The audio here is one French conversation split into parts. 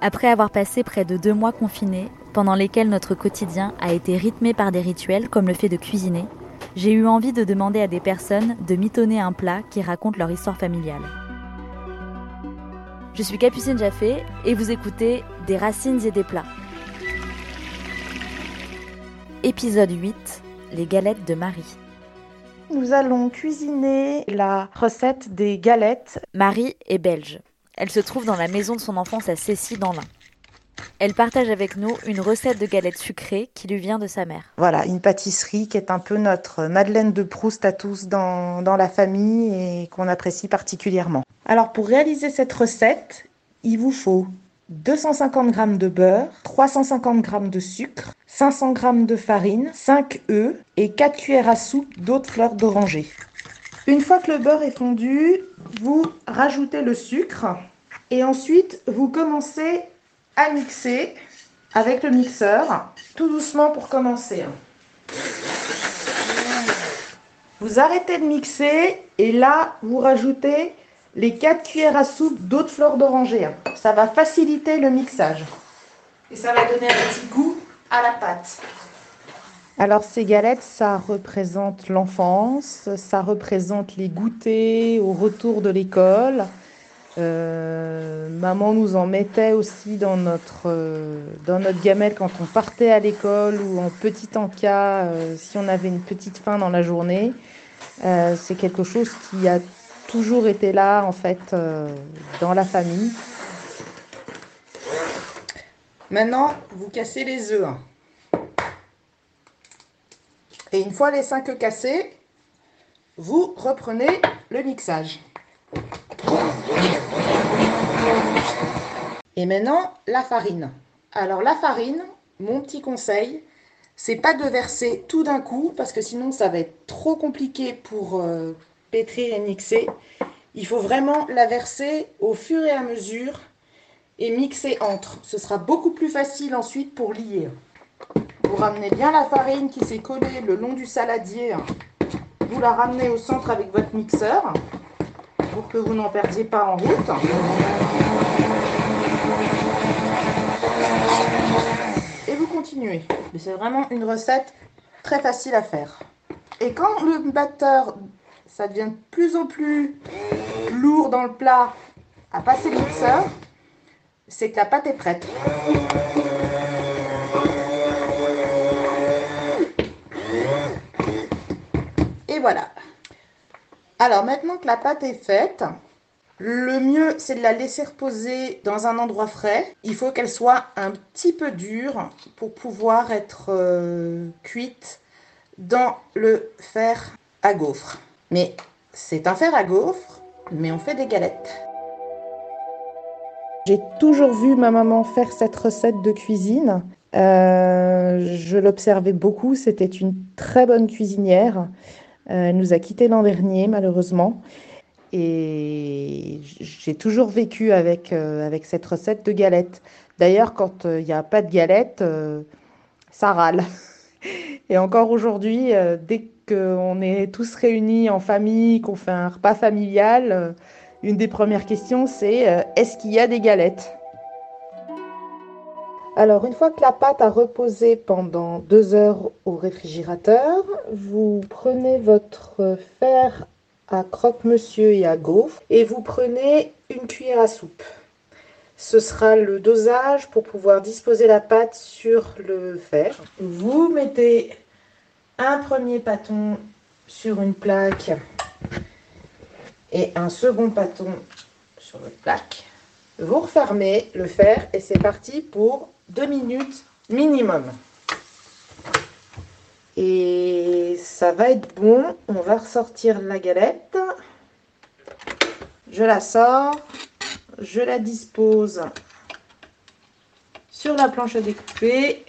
Après avoir passé près de deux mois confinés, pendant lesquels notre quotidien a été rythmé par des rituels comme le fait de cuisiner, j'ai eu envie de demander à des personnes de mitonner un plat qui raconte leur histoire familiale. Je suis Capucine Jaffé et vous écoutez Des racines et des plats. Épisode 8 Les galettes de Marie. Nous allons cuisiner la recette des galettes. Marie est belge. Elle se trouve dans la maison de son enfance à Cessy dans l'Ain. Elle partage avec nous une recette de galettes sucrées qui lui vient de sa mère. Voilà, une pâtisserie qui est un peu notre Madeleine de Proust à tous dans, dans la famille et qu'on apprécie particulièrement. Alors pour réaliser cette recette, il vous faut 250 g de beurre, 350 g de sucre, 500 g de farine, 5 œufs et 4 cuillères à soupe d'eau de fleur d'oranger. Une fois que le beurre est fondu, vous rajoutez le sucre et ensuite vous commencez à mixer avec le mixeur, tout doucement pour commencer. Vous arrêtez de mixer et là, vous rajoutez les 4 cuillères à soupe d'eau de fleur d'oranger. Ça va faciliter le mixage. Et ça va donner un petit goût à la pâte. Alors ces galettes, ça représente l'enfance, ça représente les goûters au retour de l'école, euh, maman nous en mettait aussi dans notre, euh, dans notre gamelle quand on partait à l'école ou en petit encas euh, si on avait une petite faim dans la journée. c'est quelque chose qui a toujours été là en fait dans la famille. Maintenant, vous cassez les œufs. Et une fois les cinq œufs cassés, vous reprenez le mixage. Et maintenant, la farine. Alors la farine, mon petit conseil, c'est pas de verser tout d'un coup parce que sinon ça va être trop compliqué pour euh, pétrir et mixer. Il faut vraiment la verser au fur et à mesure et mixer entre. Ce sera beaucoup plus facile ensuite pour lier. Vous ramenez bien la farine qui s'est collée le long du saladier. Vous la ramenez au centre avec votre mixeur pour que vous n'en perdiez pas en route. Et vous continuez. Mais c'est vraiment une recette très facile à faire. Et quand le batteur, ça devient de plus en plus lourd dans le plat à passer le mixeur, c'est que la pâte est prête. Voilà. Alors maintenant que la pâte est faite, le mieux c'est de la laisser reposer dans un endroit frais. Il faut qu'elle soit un petit peu dure pour pouvoir être euh, cuite dans le fer à gaufre. Mais c'est un fer à gaufre, mais on fait des galettes. J'ai toujours vu ma maman faire cette recette de cuisine. Euh, je l'observais beaucoup, c'était une très bonne cuisinière. Euh, elle nous a quittés l'an dernier, malheureusement. Et j'ai toujours vécu avec, euh, avec cette recette de galette. D'ailleurs, quand il n'y a pas de galette, ça râle. Et encore aujourd'hui, dès qu'on est tous réunis en famille, qu'on fait un repas familial, une des premières questions, c'est est-ce qu'il y a des galettes? Alors, une fois que la pâte a reposé pendant deux heures au réfrigérateur, vous prenez votre fer à croque-monsieur et à gaufre et vous prenez une cuillère à soupe. Ce sera le dosage pour pouvoir disposer la pâte sur le fer. Vous mettez un premier pâton sur une plaque et un second pâton sur l'autre plaque. Vous refermez le fer et c'est parti pour deux minutes minimum. Et ça va être bon. On va ressortir la galette. Je la sors. Je la dispose sur la planche à découper.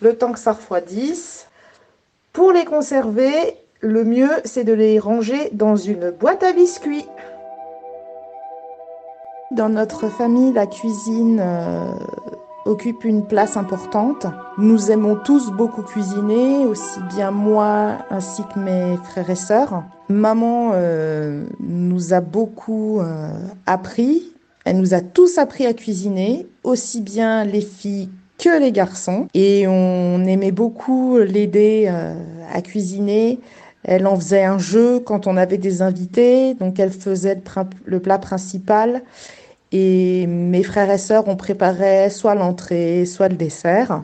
Le temps que ça refroidisse. Pour les conserver, le mieux c'est de les ranger dans une boîte à biscuits. Dans notre famille, la cuisine euh, occupe une place importante. Nous aimons tous beaucoup cuisiner, aussi bien moi ainsi que mes frères et sœurs. Maman euh, nous a beaucoup euh, appris. Elle nous a tous appris à cuisiner, aussi bien les filles que les garçons. Et on aimait beaucoup l'aider à cuisiner. Elle en faisait un jeu quand on avait des invités, donc elle faisait le, plat principal et mes frères et sœurs ont préparé soit l'entrée, soit le dessert.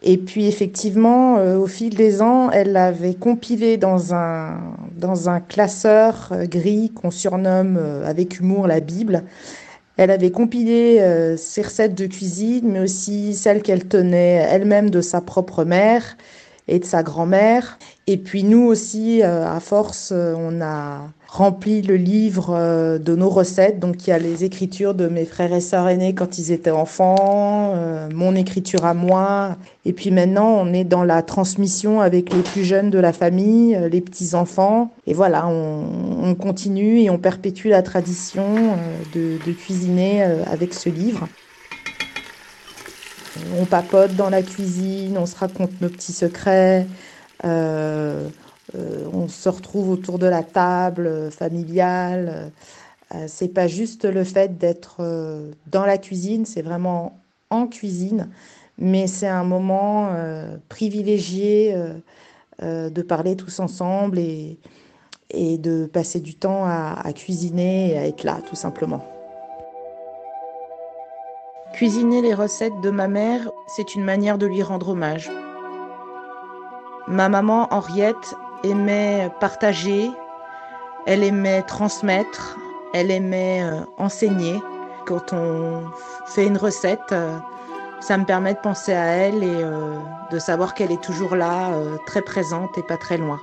Et puis effectivement, euh, au fil des ans, elle avait compilé dans un, dans un classeur euh, gris qu'on surnomme euh, avec humour la Bible. Elle avait compilé ses recettes de cuisine, mais aussi celles qu'elle tenait elle-même de sa propre mère et de sa grand-mère. Et puis nous aussi, à force, on a rempli le livre euh, de nos recettes. Donc il y a les écritures de mes frères et sœurs aînés quand ils étaient enfants, euh, mon écriture à moi. Et puis maintenant, on est dans la transmission avec les plus jeunes de la famille, euh, les petits-enfants. Et voilà, on, continue et on perpétue la tradition de cuisiner avec ce livre. On papote dans la cuisine, on se raconte nos petits secrets. Euh, euh, on se retrouve autour de la table familiale. Euh, c'est pas juste le fait d'être dans la cuisine, c'est vraiment en cuisine, mais c'est un moment privilégié de parler tous ensemble et, de passer du temps à, à, cuisiner et à être là, tout simplement. Cuisiner les recettes de ma mère, c'est une manière de lui rendre hommage. Ma maman Henriette aimait partager, elle aimait transmettre, elle aimait euh, enseigner. Quand on fait une recette, euh, ça me permet de penser à elle et euh, de savoir qu'elle est toujours là, très présente et pas très loin.